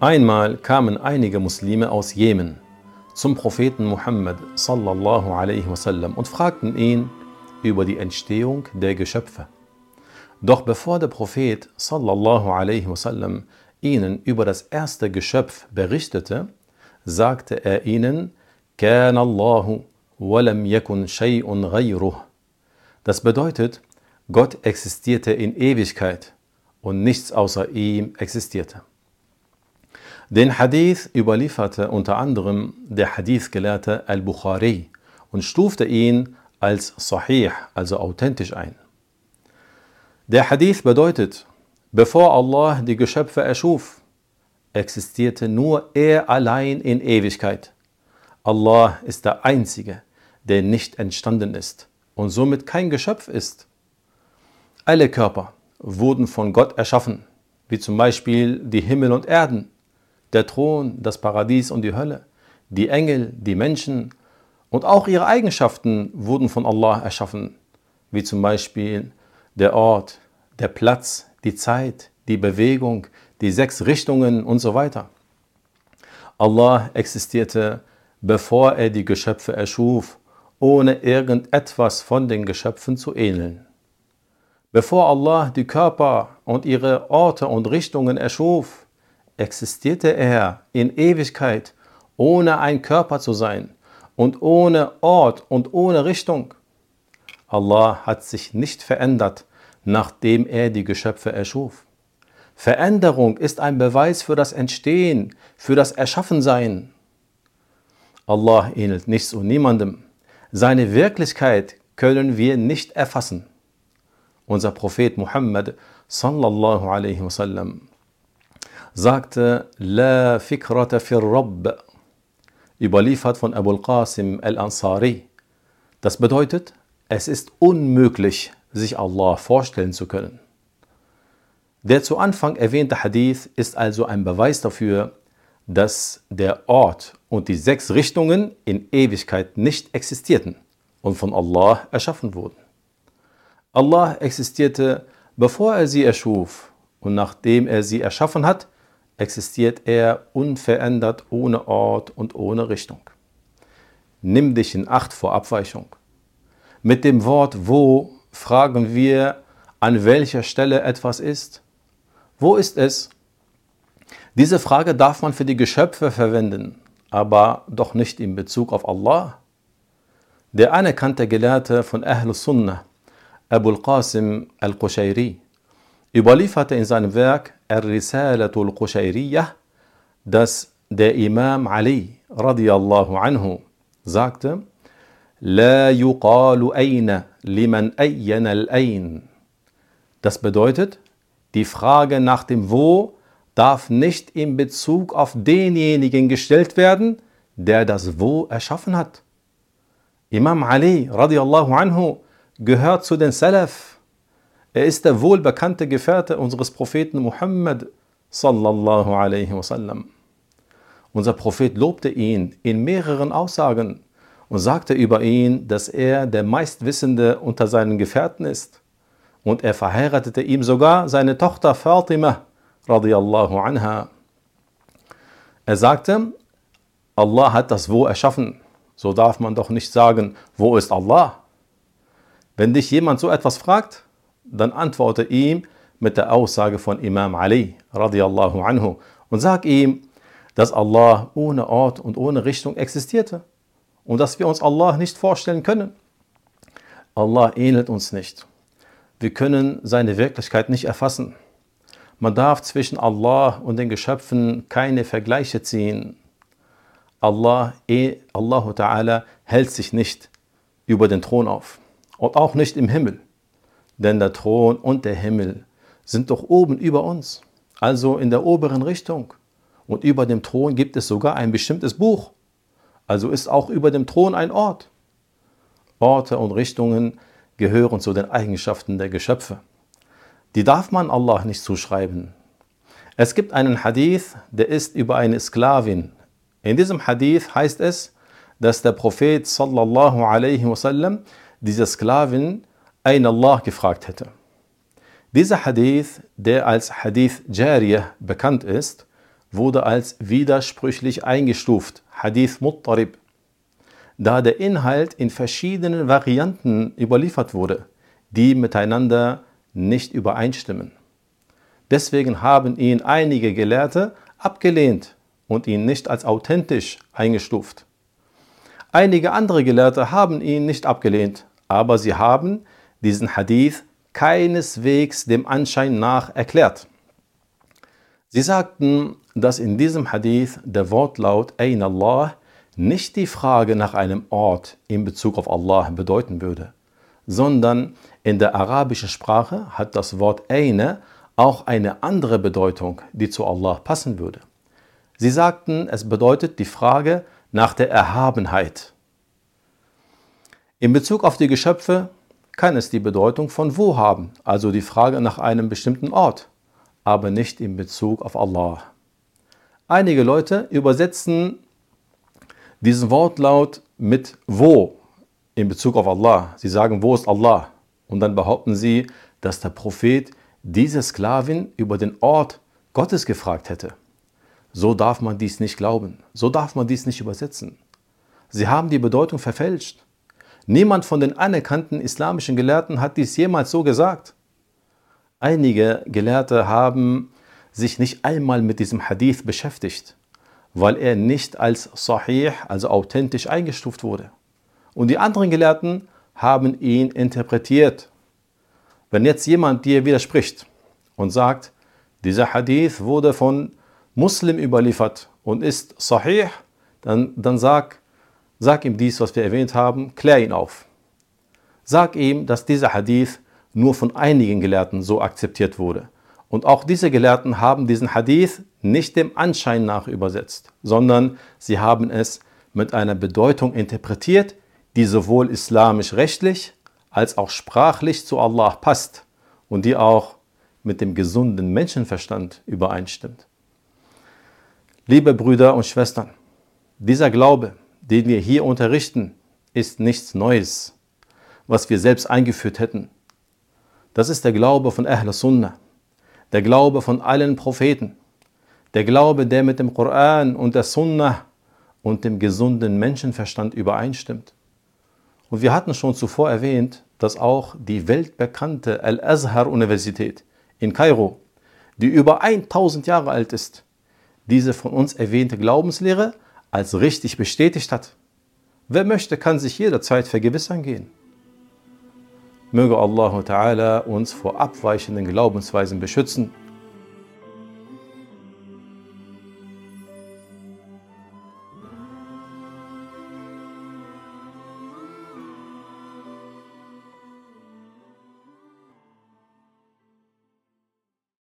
Einmal kamen einige Muslime aus Jemen zum Propheten Muhammad sallallahu alaihi wasallam und fragten ihn über die Entstehung der Geschöpfe. Doch bevor der Prophet sallallahu alaihi wasallam ihnen über das erste Geschöpf berichtete, sagte er ihnen: "Kana Allahu wa lam yakun shay'un ghayruh." Das bedeutet, Gott existierte in Ewigkeit und nichts außer ihm existierte. Den Hadith überlieferte unter anderem der Hadith-Gelehrte Al-Bukhari und stufte ihn als Sahih, also authentisch ein. Der Hadith bedeutet, bevor Allah die Geschöpfe erschuf, existierte nur er allein in Ewigkeit. Allah ist der Einzige, der nicht entstanden ist und somit kein Geschöpf ist. Alle Körper wurden von Gott erschaffen, wie zum Beispiel die Himmel und Erden der Thron, das Paradies und die Hölle, die Engel, die Menschen und auch ihre Eigenschaften wurden von Allah erschaffen, wie zum Beispiel der Ort, der Platz, die Zeit, die Bewegung, die sechs Richtungen und so weiter. Allah existierte, bevor er die Geschöpfe erschuf, ohne irgendetwas von den Geschöpfen zu ähneln. Bevor Allah die Körper und ihre Orte und Richtungen erschuf, existierte er in Ewigkeit, ohne ein Körper zu sein und ohne Ort und ohne Richtung. Allah hat sich nicht verändert, nachdem er die Geschöpfe erschuf. Veränderung ist ein Beweis für das Entstehen, für das Erschaffensein. Allah ähnelt nichts und niemandem. Seine Wirklichkeit können wir nicht erfassen. Unser Prophet Muhammad sallallahu alaihi wasallam sagte La fikrata fir Rabb, überliefert von Abul Qasim al-Ansari. Das bedeutet, es ist unmöglich, sich Allah vorstellen zu können. Der zu Anfang erwähnte Hadith ist also ein Beweis dafür, dass der Ort und die sechs Richtungen in Ewigkeit nicht existierten und von Allah erschaffen wurden. Allah existierte, bevor er sie erschuf und nachdem er sie erschaffen hat, existiert er unverändert, ohne Ort und ohne Richtung. Nimm dich in Acht vor Abweichung. Mit dem Wort wo fragen wir, an welcher Stelle etwas ist. Wo ist es? Diese Frage darf man für die Geschöpfe verwenden, aber doch nicht in Bezug auf Allah. Der anerkannte Gelehrte von Ahl Sunnah, Abul Qasim al-Qushayri, überlieferte in seinem Werk Ar-Risalatul Qushayriyah, dass der Imam Ali radiallahu anhu sagte, La yuqalu ayna liman ayyana al-ayn. Das bedeutet, die Frage nach dem Wo darf nicht in Bezug auf denjenigen gestellt werden, der das Wo erschaffen hat. Imam Ali radiallahu anhu gehört zu den Salaf, er ist der wohlbekannte Gefährte unseres Propheten Muhammad sallallahu alaihi wasallam. Unser Prophet lobte ihn in mehreren Aussagen und sagte über ihn, dass er der meistwissende unter seinen Gefährten ist. Und er verheiratete ihm sogar seine Tochter Fatima radiallahu anha. Er sagte, Allah hat das Wo erschaffen. So darf man doch nicht sagen, wo ist Allah? Wenn dich jemand so etwas fragt, dann antworte ihm mit der Aussage von Imam Ali radiallahu anhu und sag ihm, dass Allah ohne Ort und ohne Richtung existierte und dass wir uns Allah nicht vorstellen können. Allah ähnelt uns nicht. Wir können seine Wirklichkeit nicht erfassen. Man darf zwischen Allah und den Geschöpfen keine Vergleiche ziehen. Allah, Allah Ta'ala hält sich nicht über den Thron auf und auch nicht im Himmel denn der Thron und der Himmel sind doch oben über uns, also in der oberen Richtung. Und über dem Thron gibt es sogar ein bestimmtes Buch, also ist auch über dem Thron ein Ort. Orte und Richtungen gehören zu den Eigenschaften der Geschöpfe. Die darf man Allah nicht zuschreiben. Es gibt einen Hadith, der ist über eine Sklavin. In diesem Hadith heißt es, dass der Prophet sallallahu alaihi wasallam diese Sklavin ein Allah gefragt hätte. Dieser Hadith, der als Hadith Jariyah bekannt ist, wurde als widersprüchlich eingestuft, Hadith Muttarib, da der Inhalt in verschiedenen Varianten überliefert wurde, die miteinander nicht übereinstimmen. Deswegen haben ihn einige Gelehrte abgelehnt und ihn nicht als authentisch eingestuft. Einige andere Gelehrte haben ihn nicht abgelehnt, aber sie haben diesen Hadith keineswegs dem Anschein nach erklärt. Sie sagten, dass in diesem Hadith der Wortlaut Ain Allah nicht die Frage nach einem Ort in Bezug auf Allah bedeuten würde, sondern in der arabischen Sprache hat das Wort Eine auch eine andere Bedeutung, die zu Allah passen würde. Sie sagten, es bedeutet die Frage nach der Erhabenheit. In Bezug auf die Geschöpfe kann es die Bedeutung von wo haben, also die Frage nach einem bestimmten Ort, aber nicht in Bezug auf Allah. Einige Leute übersetzen diesen Wortlaut mit wo in Bezug auf Allah. Sie sagen, wo ist Allah? Und dann behaupten sie, dass der Prophet diese Sklavin über den Ort Gottes gefragt hätte. So darf man dies nicht glauben. So darf man dies nicht übersetzen. Sie haben die Bedeutung verfälscht. Niemand von den anerkannten islamischen Gelehrten hat dies jemals so gesagt. Einige Gelehrte haben sich nicht einmal mit diesem Hadith beschäftigt, weil er nicht als sahih, also authentisch eingestuft wurde. Und die anderen Gelehrten haben ihn interpretiert. Wenn jetzt jemand dir widerspricht und sagt, dieser Hadith wurde von Muslim überliefert und ist sahih, dann, dann sag, sag ihm dies, was wir erwähnt haben, klär ihn auf. Sag ihm, dass dieser Hadith nur von einigen Gelehrten so akzeptiert wurde. Und auch diese Gelehrten haben diesen Hadith nicht dem Anschein nach übersetzt, sondern sie haben es mit einer Bedeutung interpretiert, die sowohl islamisch-rechtlich als auch sprachlich zu Allah passt und die auch mit dem gesunden Menschenverstand übereinstimmt. Liebe Brüder und Schwestern, dieser Glaube, den wir hier unterrichten, ist nichts Neues, was wir selbst eingeführt hätten. Das ist der Glaube von Ahl Sunnah, der Glaube von allen Propheten, der Glaube, der mit dem Koran und der Sunnah und dem gesunden Menschenverstand übereinstimmt. Und wir hatten schon zuvor erwähnt, dass auch die weltbekannte Al-Azhar-Universität in Kairo, die über 1000 Jahre alt ist, diese von uns erwähnte Glaubenslehre als richtig bestätigt hat. Wer möchte, kann sich jederzeit vergewissern gehen. Möge Allah uns vor abweichenden Glaubensweisen beschützen